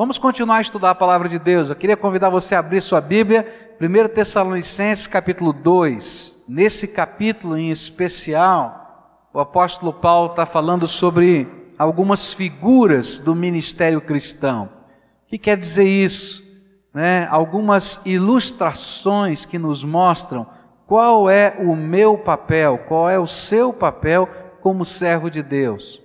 Vamos continuar a estudar a palavra de Deus. Eu queria convidar você a abrir sua Bíblia, 1 Tessalonicenses capítulo 2. Nesse capítulo em especial, o apóstolo Paulo está falando sobre algumas figuras do ministério cristão. O que quer dizer isso? Né? Algumas ilustrações que nos mostram qual é o meu papel, qual é o seu papel como servo de Deus.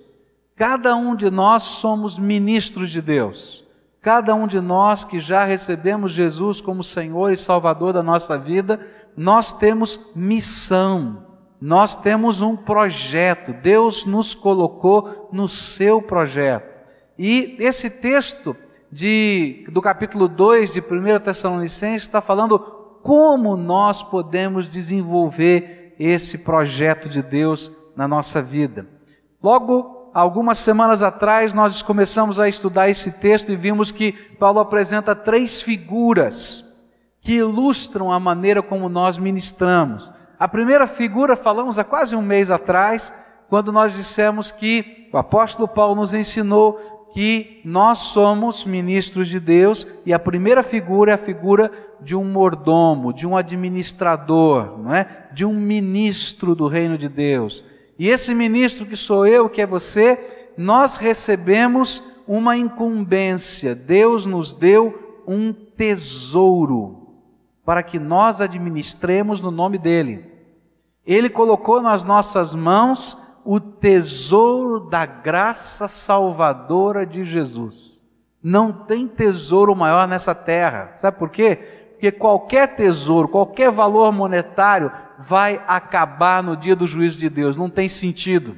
Cada um de nós somos ministros de Deus. Cada um de nós que já recebemos Jesus como Senhor e Salvador da nossa vida, nós temos missão, nós temos um projeto. Deus nos colocou no seu projeto. E esse texto de, do capítulo 2 de 1 Tessalonicenses está falando como nós podemos desenvolver esse projeto de Deus na nossa vida. Logo algumas semanas atrás nós começamos a estudar esse texto e vimos que Paulo apresenta três figuras que ilustram a maneira como nós ministramos. A primeira figura falamos há quase um mês atrás, quando nós dissemos que o apóstolo Paulo nos ensinou que nós somos ministros de Deus e a primeira figura é a figura de um mordomo, de um administrador, não é? De um ministro do reino de Deus. E esse ministro que sou eu, que é você, nós recebemos uma incumbência. Deus nos deu um tesouro para que nós administremos no nome dele. Ele colocou nas nossas mãos o tesouro da graça salvadora de Jesus. Não tem tesouro maior nessa terra. Sabe por quê? Porque qualquer tesouro, qualquer valor monetário vai acabar no dia do juízo de Deus, não tem sentido.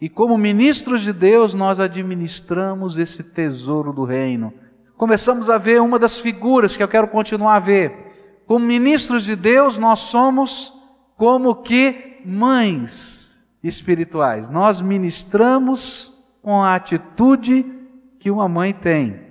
E como ministros de Deus, nós administramos esse tesouro do reino. Começamos a ver uma das figuras que eu quero continuar a ver. Como ministros de Deus, nós somos como que mães espirituais. Nós ministramos com a atitude que uma mãe tem.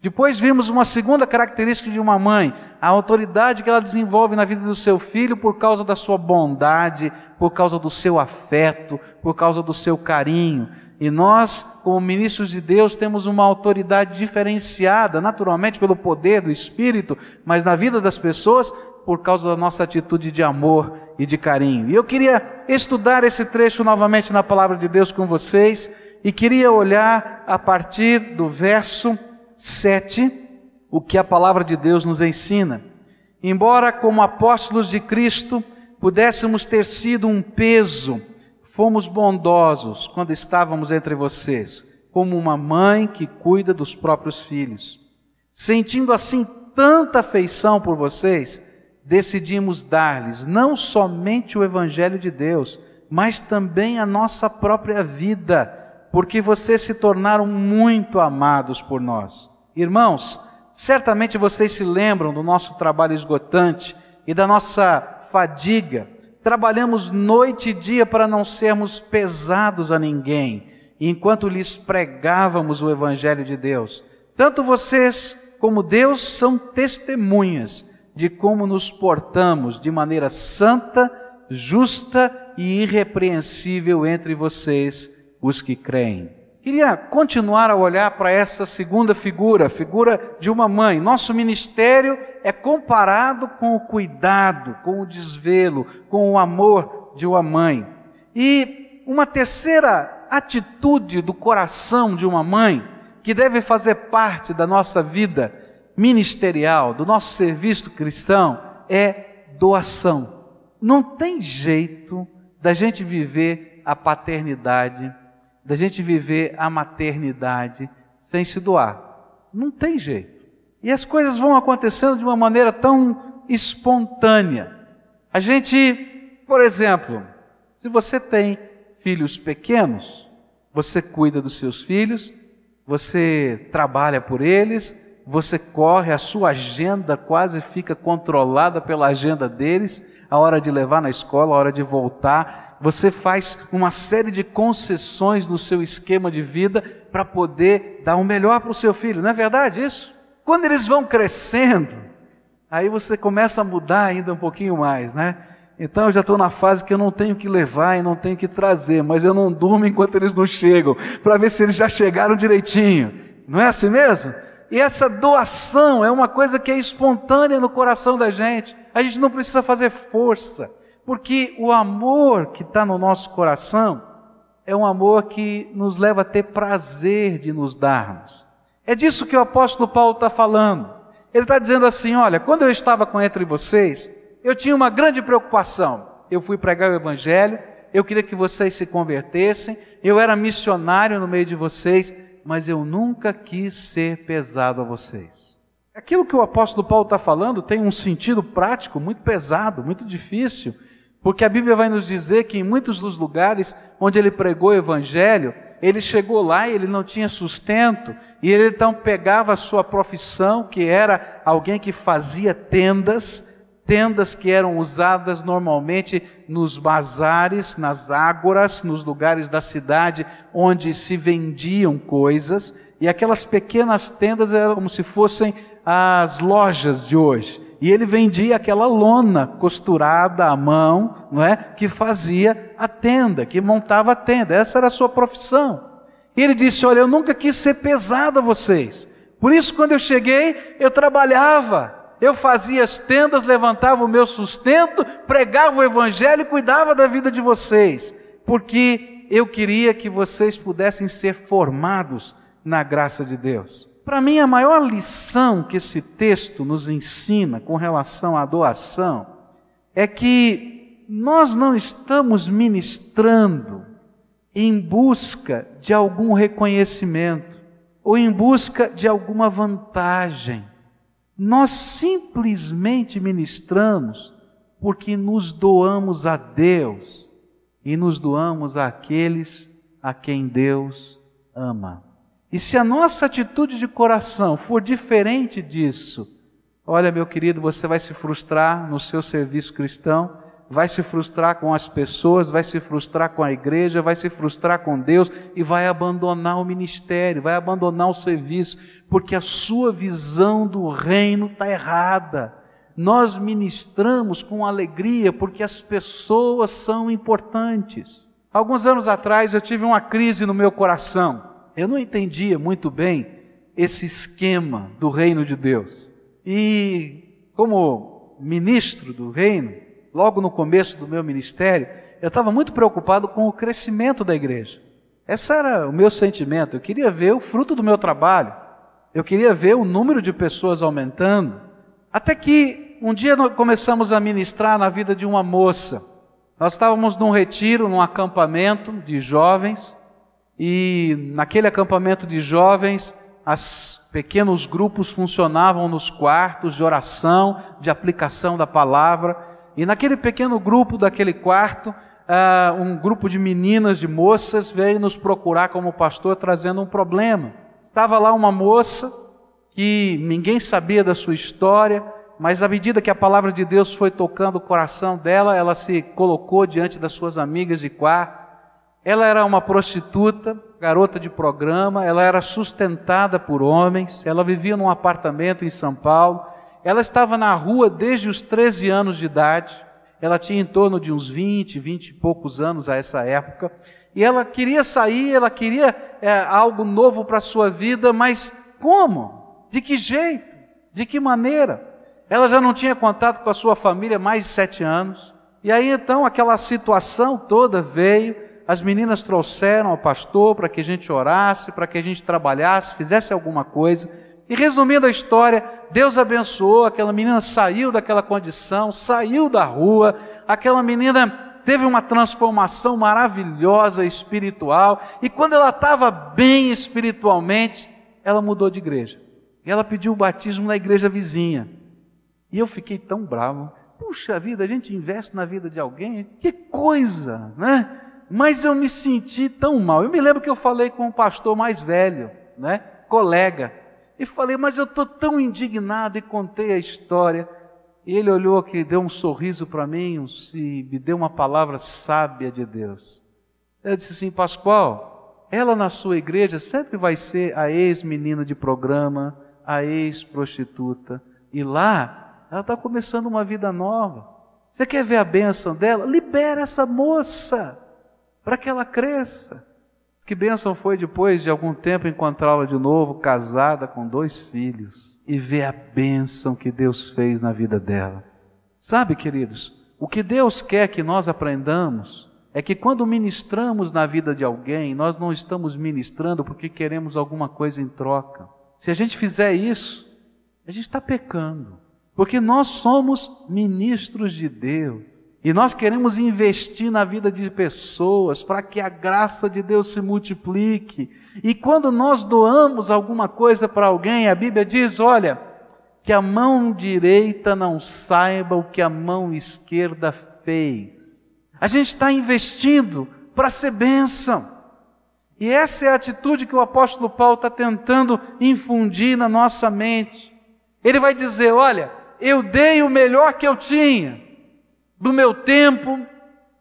Depois vimos uma segunda característica de uma mãe, a autoridade que ela desenvolve na vida do seu filho por causa da sua bondade, por causa do seu afeto, por causa do seu carinho. E nós, como ministros de Deus, temos uma autoridade diferenciada, naturalmente pelo poder do Espírito, mas na vida das pessoas, por causa da nossa atitude de amor e de carinho. E eu queria estudar esse trecho novamente na palavra de Deus com vocês e queria olhar a partir do verso 7, o que a palavra de Deus nos ensina. Embora, como apóstolos de Cristo, pudéssemos ter sido um peso, fomos bondosos quando estávamos entre vocês, como uma mãe que cuida dos próprios filhos. Sentindo assim tanta afeição por vocês, decidimos dar-lhes não somente o Evangelho de Deus, mas também a nossa própria vida porque vocês se tornaram muito amados por nós. Irmãos, certamente vocês se lembram do nosso trabalho esgotante e da nossa fadiga. Trabalhamos noite e dia para não sermos pesados a ninguém, enquanto lhes pregávamos o Evangelho de Deus. Tanto vocês como Deus são testemunhas de como nos portamos de maneira santa, justa e irrepreensível entre vocês os que creem. Queria continuar a olhar para essa segunda figura, a figura de uma mãe. Nosso ministério é comparado com o cuidado, com o desvelo, com o amor de uma mãe. E uma terceira atitude do coração de uma mãe, que deve fazer parte da nossa vida ministerial, do nosso serviço cristão, é doação. Não tem jeito da gente viver a paternidade da gente viver a maternidade sem se doar. Não tem jeito. E as coisas vão acontecendo de uma maneira tão espontânea. A gente, por exemplo, se você tem filhos pequenos, você cuida dos seus filhos, você trabalha por eles, você corre, a sua agenda quase fica controlada pela agenda deles, a hora de levar na escola, a hora de voltar, você faz uma série de concessões no seu esquema de vida para poder dar o melhor para o seu filho, não é verdade isso? Quando eles vão crescendo, aí você começa a mudar ainda um pouquinho mais, né? Então eu já estou na fase que eu não tenho que levar e não tenho que trazer, mas eu não durmo enquanto eles não chegam, para ver se eles já chegaram direitinho. Não é assim mesmo? E essa doação é uma coisa que é espontânea no coração da gente. A gente não precisa fazer força, porque o amor que está no nosso coração é um amor que nos leva a ter prazer de nos darmos. É disso que o apóstolo Paulo está falando. Ele está dizendo assim: olha, quando eu estava com entre vocês, eu tinha uma grande preocupação. Eu fui pregar o evangelho, eu queria que vocês se convertessem, eu era missionário no meio de vocês, mas eu nunca quis ser pesado a vocês. Aquilo que o apóstolo Paulo está falando tem um sentido prático muito pesado, muito difícil, porque a Bíblia vai nos dizer que em muitos dos lugares onde ele pregou o evangelho, ele chegou lá e ele não tinha sustento, e ele então pegava a sua profissão, que era alguém que fazia tendas, tendas que eram usadas normalmente nos bazares, nas ágoras, nos lugares da cidade onde se vendiam coisas, e aquelas pequenas tendas eram como se fossem as lojas de hoje. E ele vendia aquela lona costurada à mão, não é? Que fazia a tenda, que montava a tenda. Essa era a sua profissão. E ele disse: Olha, eu nunca quis ser pesado a vocês. Por isso, quando eu cheguei, eu trabalhava eu fazia as tendas, levantava o meu sustento, pregava o evangelho e cuidava da vida de vocês, porque eu queria que vocês pudessem ser formados na graça de Deus. Para mim, a maior lição que esse texto nos ensina com relação à doação é que nós não estamos ministrando em busca de algum reconhecimento ou em busca de alguma vantagem. Nós simplesmente ministramos porque nos doamos a Deus e nos doamos àqueles a quem Deus ama. E se a nossa atitude de coração for diferente disso, olha, meu querido, você vai se frustrar no seu serviço cristão vai se frustrar com as pessoas, vai se frustrar com a igreja, vai se frustrar com Deus e vai abandonar o ministério, vai abandonar o serviço, porque a sua visão do reino está errada. Nós ministramos com alegria porque as pessoas são importantes. Alguns anos atrás eu tive uma crise no meu coração. Eu não entendia muito bem esse esquema do reino de Deus. E como ministro do reino, logo no começo do meu ministério, eu estava muito preocupado com o crescimento da igreja. Esse era o meu sentimento. Eu queria ver o fruto do meu trabalho. Eu queria ver o número de pessoas aumentando. Até que um dia nós começamos a ministrar na vida de uma moça. Nós estávamos num retiro, num acampamento de jovens, e naquele acampamento de jovens, os pequenos grupos funcionavam nos quartos de oração, de aplicação da palavra. E naquele pequeno grupo daquele quarto, uh, um grupo de meninas, de moças, veio nos procurar como pastor trazendo um problema. Estava lá uma moça que ninguém sabia da sua história, mas à medida que a palavra de Deus foi tocando o coração dela, ela se colocou diante das suas amigas de quarto. Ela era uma prostituta, garota de programa, ela era sustentada por homens, ela vivia num apartamento em São Paulo ela estava na rua desde os 13 anos de idade. Ela tinha em torno de uns 20, 20 e poucos anos a essa época. E ela queria sair, ela queria é, algo novo para a sua vida, mas como? De que jeito? De que maneira? Ela já não tinha contato com a sua família há mais de sete anos. E aí então aquela situação toda veio. As meninas trouxeram ao pastor para que a gente orasse, para que a gente trabalhasse, fizesse alguma coisa. E resumindo a história, Deus abençoou, aquela menina saiu daquela condição, saiu da rua, aquela menina teve uma transformação maravilhosa espiritual, e quando ela estava bem espiritualmente, ela mudou de igreja. E ela pediu o batismo na igreja vizinha. E eu fiquei tão bravo. Puxa vida, a gente investe na vida de alguém, que coisa, né? Mas eu me senti tão mal. Eu me lembro que eu falei com um pastor mais velho, né? Colega. E falei, mas eu estou tão indignado e contei a história. E ele olhou aqui, deu um sorriso para mim e me deu uma palavra sábia de Deus. Eu disse assim, Pascoal, ela na sua igreja sempre vai ser a ex-menina de programa, a ex-prostituta. E lá, ela está começando uma vida nova. Você quer ver a bênção dela? Libera essa moça para que ela cresça. Que bênção foi depois de algum tempo encontrá-la de novo, casada com dois filhos, e ver a bênção que Deus fez na vida dela. Sabe, queridos, o que Deus quer que nós aprendamos é que quando ministramos na vida de alguém, nós não estamos ministrando porque queremos alguma coisa em troca. Se a gente fizer isso, a gente está pecando. Porque nós somos ministros de Deus. E nós queremos investir na vida de pessoas para que a graça de Deus se multiplique. E quando nós doamos alguma coisa para alguém, a Bíblia diz: olha, que a mão direita não saiba o que a mão esquerda fez. A gente está investindo para ser bênção. E essa é a atitude que o apóstolo Paulo está tentando infundir na nossa mente. Ele vai dizer: olha, eu dei o melhor que eu tinha, do meu tempo,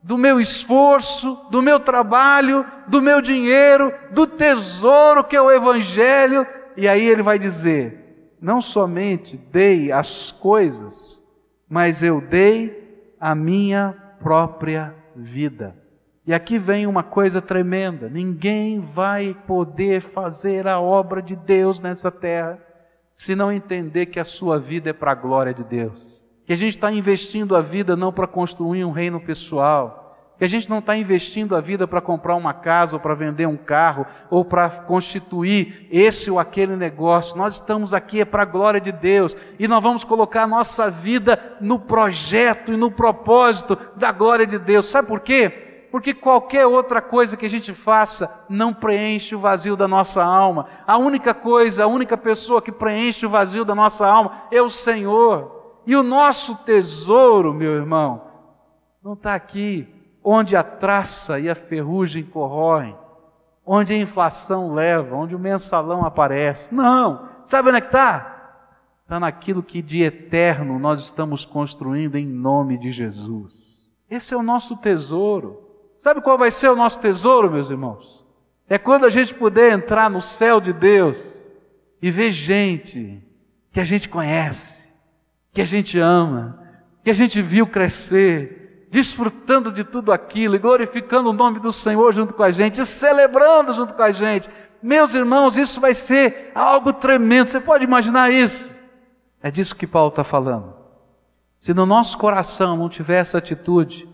do meu esforço, do meu trabalho, do meu dinheiro, do tesouro que é o Evangelho. E aí ele vai dizer: não somente dei as coisas, mas eu dei a minha própria vida. E aqui vem uma coisa tremenda: ninguém vai poder fazer a obra de Deus nessa terra se não entender que a sua vida é para a glória de Deus. Que a gente está investindo a vida não para construir um reino pessoal, que a gente não está investindo a vida para comprar uma casa ou para vender um carro ou para constituir esse ou aquele negócio. Nós estamos aqui é para a glória de Deus e nós vamos colocar a nossa vida no projeto e no propósito da glória de Deus. Sabe por quê? porque qualquer outra coisa que a gente faça não preenche o vazio da nossa alma. A única coisa, a única pessoa que preenche o vazio da nossa alma é o Senhor. E o nosso tesouro, meu irmão, não está aqui onde a traça e a ferrugem corroem, onde a inflação leva, onde o mensalão aparece. Não! Sabe onde é que está? Está naquilo que de eterno nós estamos construindo em nome de Jesus. Esse é o nosso tesouro. Sabe qual vai ser o nosso tesouro, meus irmãos? É quando a gente puder entrar no céu de Deus e ver gente que a gente conhece, que a gente ama, que a gente viu crescer, desfrutando de tudo aquilo e glorificando o nome do Senhor junto com a gente, e celebrando junto com a gente. Meus irmãos, isso vai ser algo tremendo. Você pode imaginar isso? É disso que Paulo está falando. Se no nosso coração não tiver essa atitude,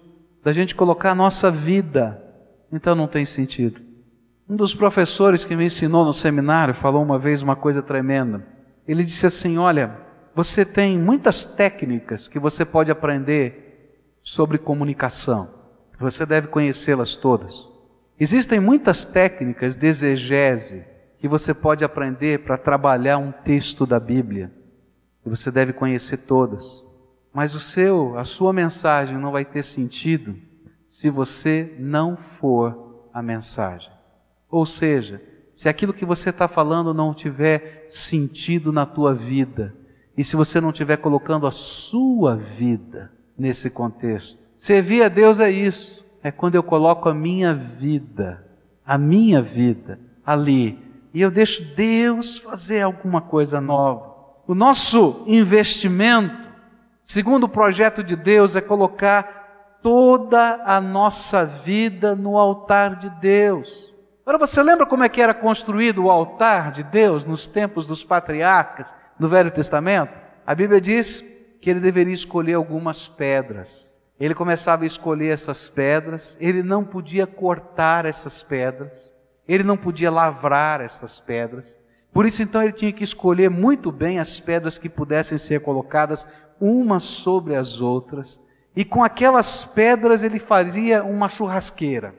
da gente colocar a nossa vida, então não tem sentido. Um dos professores que me ensinou no seminário falou uma vez uma coisa tremenda. Ele disse assim: Olha, você tem muitas técnicas que você pode aprender sobre comunicação. Você deve conhecê-las todas. Existem muitas técnicas de exegese que você pode aprender para trabalhar um texto da Bíblia. E você deve conhecer todas. Mas o seu, a sua mensagem não vai ter sentido se você não for a mensagem. Ou seja, se aquilo que você está falando não tiver sentido na tua vida, e se você não estiver colocando a sua vida nesse contexto. Servir a Deus é isso, é quando eu coloco a minha vida, a minha vida ali, e eu deixo Deus fazer alguma coisa nova. O nosso investimento Segundo o projeto de Deus é colocar toda a nossa vida no altar de Deus. Agora você lembra como é que era construído o altar de Deus nos tempos dos patriarcas no Velho Testamento? A Bíblia diz que ele deveria escolher algumas pedras. Ele começava a escolher essas pedras, ele não podia cortar essas pedras, ele não podia lavrar essas pedras. Por isso então ele tinha que escolher muito bem as pedras que pudessem ser colocadas umas sobre as outras, e com aquelas pedras ele fazia uma churrasqueira,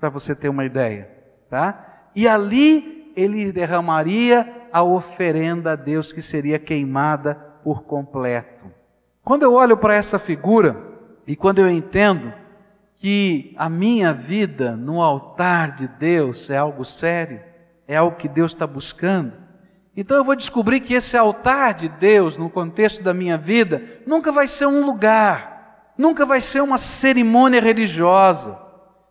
para você ter uma ideia, tá? E ali ele derramaria a oferenda a Deus que seria queimada por completo. Quando eu olho para essa figura e quando eu entendo que a minha vida no altar de Deus é algo sério, é algo que Deus está buscando, então eu vou descobrir que esse altar de Deus, no contexto da minha vida, nunca vai ser um lugar, nunca vai ser uma cerimônia religiosa,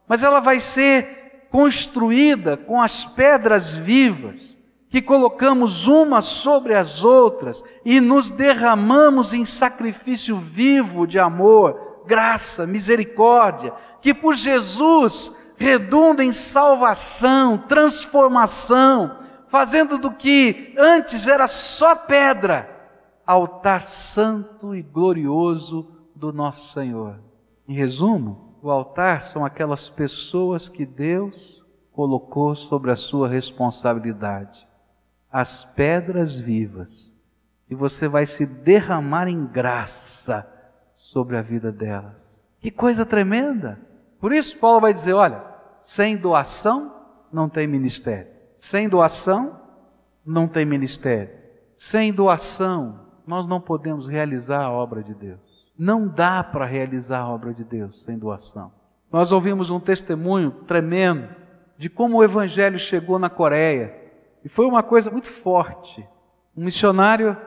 mas ela vai ser construída com as pedras vivas que colocamos umas sobre as outras e nos derramamos em sacrifício vivo de amor, graça, misericórdia, que por Jesus redunda em salvação, transformação, fazendo do que antes era só pedra, altar santo e glorioso do nosso Senhor. Em resumo, o altar são aquelas pessoas que Deus colocou sobre a sua responsabilidade, as pedras vivas, e você vai se derramar em graça sobre a vida delas. Que coisa tremenda! Por isso, Paulo vai dizer: olha, sem doação não tem ministério. Sem doação não tem ministério. Sem doação nós não podemos realizar a obra de Deus. Não dá para realizar a obra de Deus sem doação. Nós ouvimos um testemunho tremendo de como o evangelho chegou na Coreia. E foi uma coisa muito forte. Um missionário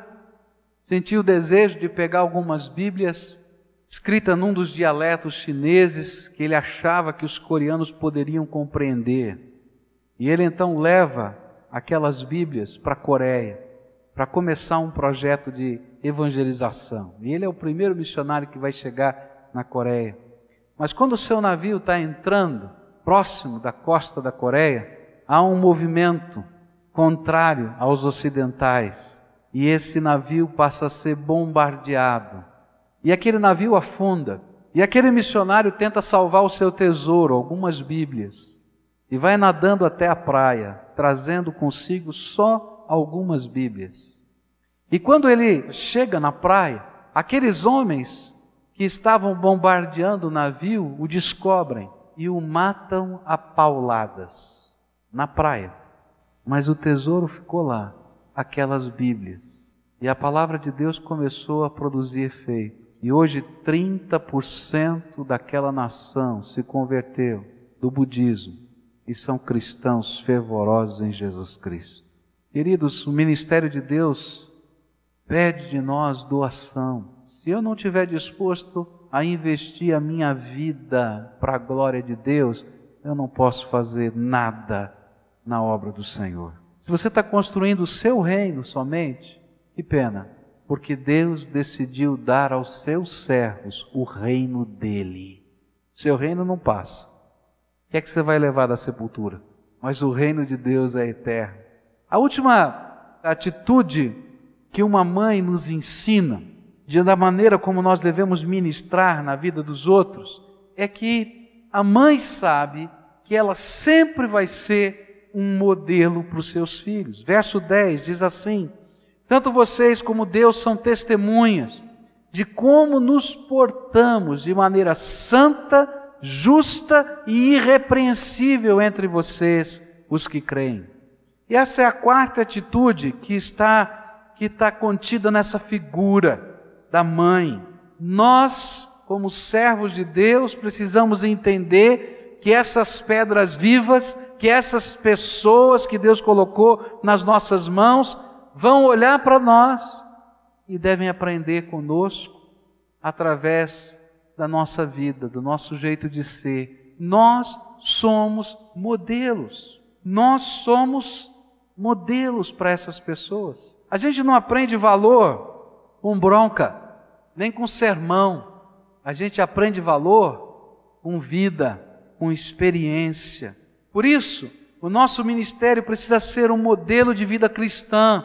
sentiu o desejo de pegar algumas Bíblias escrita num dos dialetos chineses que ele achava que os coreanos poderiam compreender. E ele então leva aquelas Bíblias para a Coreia para começar um projeto de evangelização. E ele é o primeiro missionário que vai chegar na Coreia. Mas quando o seu navio está entrando próximo da costa da Coreia, há um movimento contrário aos ocidentais. E esse navio passa a ser bombardeado e aquele navio afunda. E aquele missionário tenta salvar o seu tesouro, algumas Bíblias, e vai nadando até a praia, trazendo consigo só algumas Bíblias. E quando ele chega na praia, aqueles homens que estavam bombardeando o navio o descobrem e o matam a pauladas na praia. Mas o tesouro ficou lá, aquelas Bíblias. E a palavra de Deus começou a produzir efeito. E hoje 30% daquela nação se converteu do budismo e são cristãos fervorosos em Jesus Cristo. Queridos, o ministério de Deus pede de nós doação. Se eu não estiver disposto a investir a minha vida para a glória de Deus, eu não posso fazer nada na obra do Senhor. Se você está construindo o seu reino somente, que pena, porque Deus decidiu dar aos seus servos o reino dele. Seu reino não passa. O que é que você vai levar da sepultura? Mas o reino de Deus é eterno. A última atitude que uma mãe nos ensina, de da maneira como nós devemos ministrar na vida dos outros, é que a mãe sabe que ela sempre vai ser um modelo para os seus filhos. Verso 10 diz assim: tanto vocês como Deus são testemunhas de como nos portamos de maneira santa, justa e irrepreensível entre vocês, os que creem. E essa é a quarta atitude que está que está contida nessa figura da mãe. Nós, como servos de Deus, precisamos entender que essas pedras vivas, que essas pessoas que Deus colocou nas nossas mãos, vão olhar para nós e devem aprender conosco através da nossa vida, do nosso jeito de ser. Nós somos modelos. Nós somos modelos para essas pessoas. A gente não aprende valor com bronca, nem com sermão. A gente aprende valor com vida, com experiência. Por isso, o nosso ministério precisa ser um modelo de vida cristã,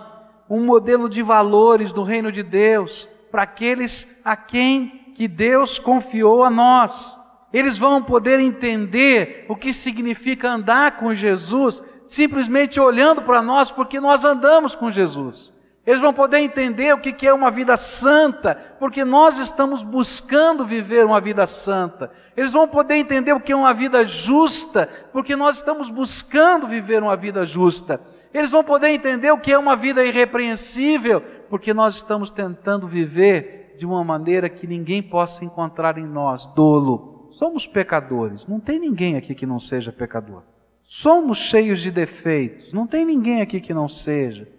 um modelo de valores do reino de Deus para aqueles a quem que Deus confiou a nós. Eles vão poder entender o que significa andar com Jesus simplesmente olhando para nós porque nós andamos com Jesus. Eles vão poder entender o que é uma vida santa, porque nós estamos buscando viver uma vida santa. Eles vão poder entender o que é uma vida justa, porque nós estamos buscando viver uma vida justa. Eles vão poder entender o que é uma vida irrepreensível, porque nós estamos tentando viver de uma maneira que ninguém possa encontrar em nós dolo. Somos pecadores, não tem ninguém aqui que não seja pecador. Somos cheios de defeitos, não tem ninguém aqui que não seja.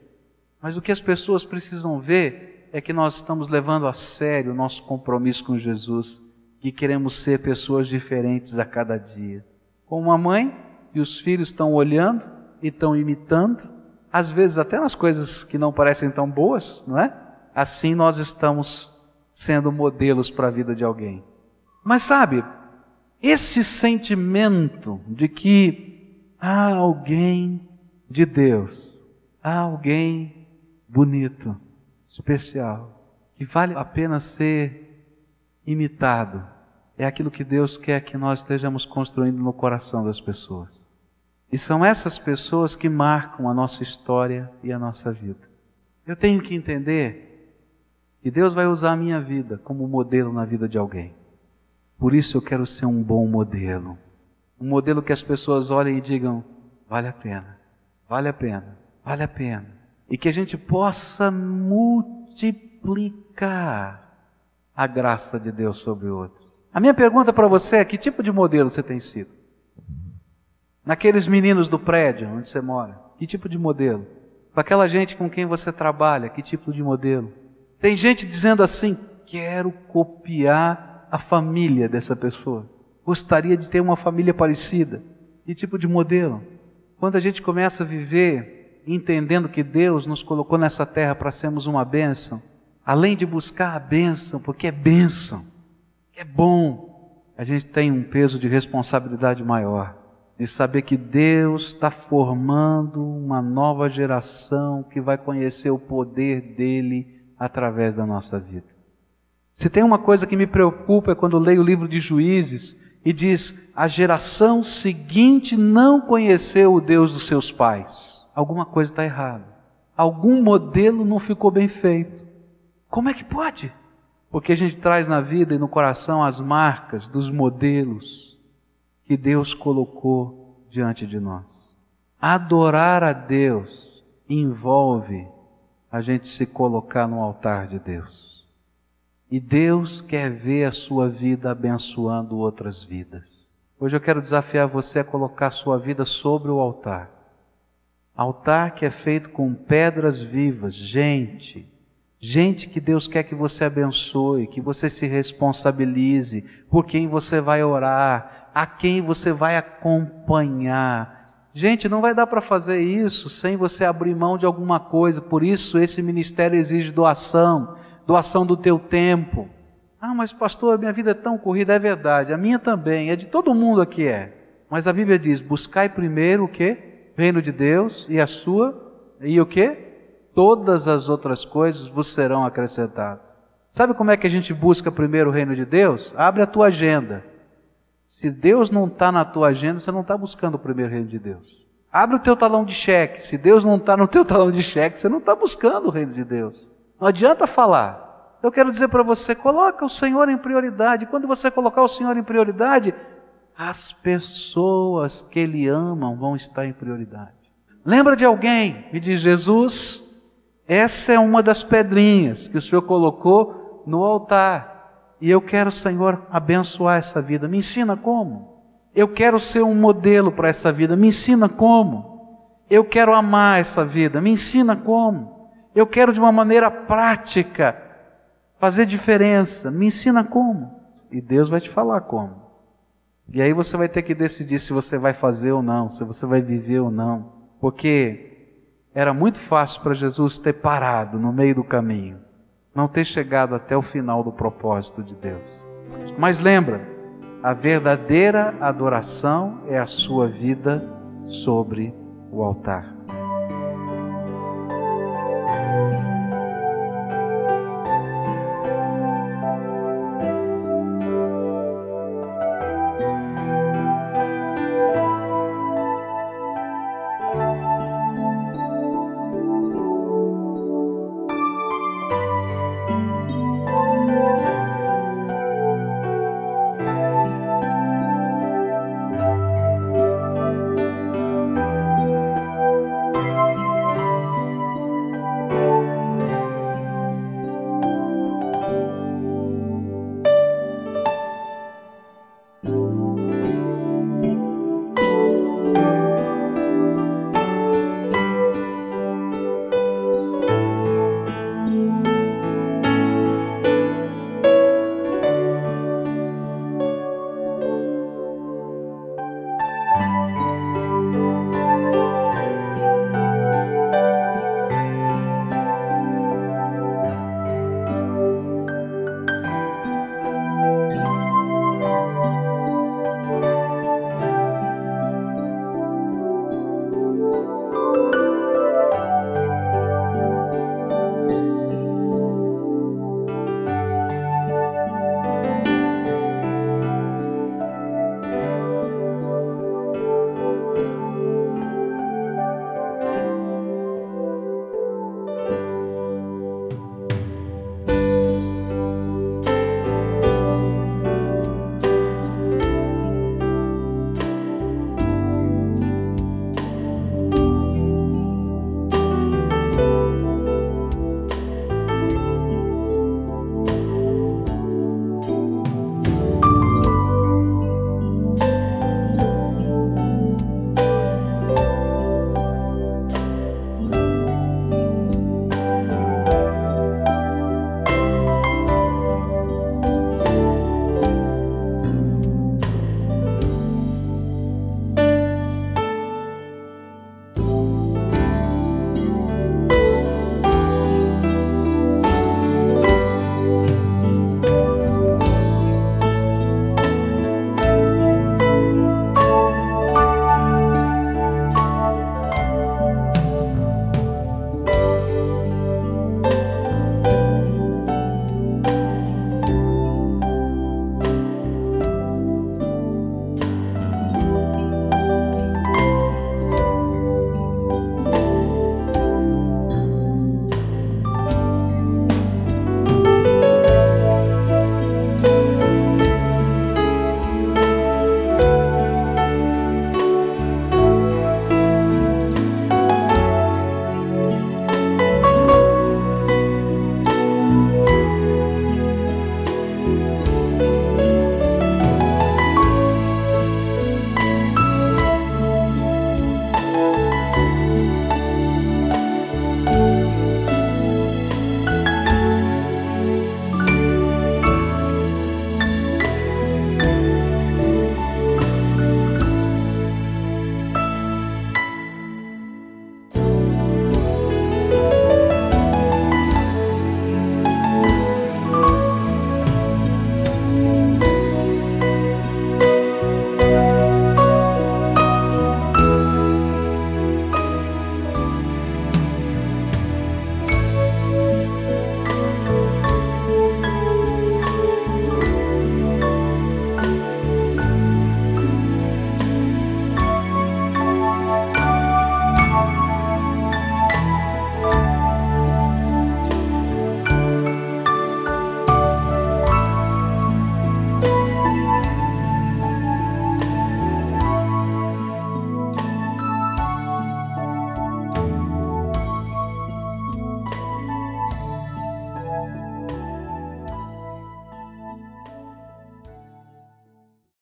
Mas o que as pessoas precisam ver é que nós estamos levando a sério o nosso compromisso com Jesus e queremos ser pessoas diferentes a cada dia. Como uma mãe e os filhos estão olhando e estão imitando, às vezes até nas coisas que não parecem tão boas, não é? Assim nós estamos sendo modelos para a vida de alguém. Mas sabe, esse sentimento de que há alguém de Deus, há alguém bonito, especial, que vale a pena ser imitado, é aquilo que Deus quer que nós estejamos construindo no coração das pessoas. E são essas pessoas que marcam a nossa história e a nossa vida. Eu tenho que entender que Deus vai usar a minha vida como modelo na vida de alguém. Por isso eu quero ser um bom modelo. Um modelo que as pessoas olhem e digam: vale a pena, vale a pena, vale a pena. E que a gente possa multiplicar a graça de Deus sobre outros. A minha pergunta para você é: que tipo de modelo você tem sido? Naqueles meninos do prédio onde você mora, que tipo de modelo? Para aquela gente com quem você trabalha, que tipo de modelo? Tem gente dizendo assim: quero copiar a família dessa pessoa. Gostaria de ter uma família parecida. Que tipo de modelo? Quando a gente começa a viver entendendo que Deus nos colocou nessa terra para sermos uma bênção, além de buscar a bênção, porque é bênção, é bom, a gente tem um peso de responsabilidade maior, de saber que Deus está formando uma nova geração que vai conhecer o poder dele através da nossa vida. Se tem uma coisa que me preocupa é quando leio o livro de Juízes e diz: a geração seguinte não conheceu o Deus dos seus pais. Alguma coisa está errada. Algum modelo não ficou bem feito. Como é que pode? Porque a gente traz na vida e no coração as marcas dos modelos que Deus colocou diante de nós. Adorar a Deus envolve a gente se colocar no altar de Deus. E Deus quer ver a sua vida abençoando outras vidas. Hoje eu quero desafiar você a colocar sua vida sobre o altar. Altar que é feito com pedras vivas, gente. Gente que Deus quer que você abençoe, que você se responsabilize, por quem você vai orar, a quem você vai acompanhar. Gente, não vai dar para fazer isso sem você abrir mão de alguma coisa, por isso esse ministério exige doação doação do teu tempo. Ah, mas pastor, minha vida é tão corrida, é verdade, a minha também, é de todo mundo aqui é. Mas a Bíblia diz: buscai primeiro o que? Reino de Deus e a sua, e o que? Todas as outras coisas vos serão acrescentadas. Sabe como é que a gente busca primeiro o reino de Deus? Abre a tua agenda. Se Deus não está na tua agenda, você não está buscando o primeiro reino de Deus. Abre o teu talão de cheque. Se Deus não está no teu talão de cheque, você não está buscando o reino de Deus. Não adianta falar. Eu quero dizer para você: coloca o Senhor em prioridade. Quando você colocar o Senhor em prioridade, as pessoas que Ele amam vão estar em prioridade. Lembra de alguém? Me diz Jesus. Essa é uma das pedrinhas que o Senhor colocou no altar. E eu quero, Senhor, abençoar essa vida. Me ensina como. Eu quero ser um modelo para essa vida. Me ensina como. Eu quero amar essa vida. Me ensina como. Eu quero de uma maneira prática fazer diferença. Me ensina como. E Deus vai te falar como. E aí você vai ter que decidir se você vai fazer ou não, se você vai viver ou não. Porque era muito fácil para Jesus ter parado no meio do caminho, não ter chegado até o final do propósito de Deus. Mas lembra, a verdadeira adoração é a sua vida sobre o altar.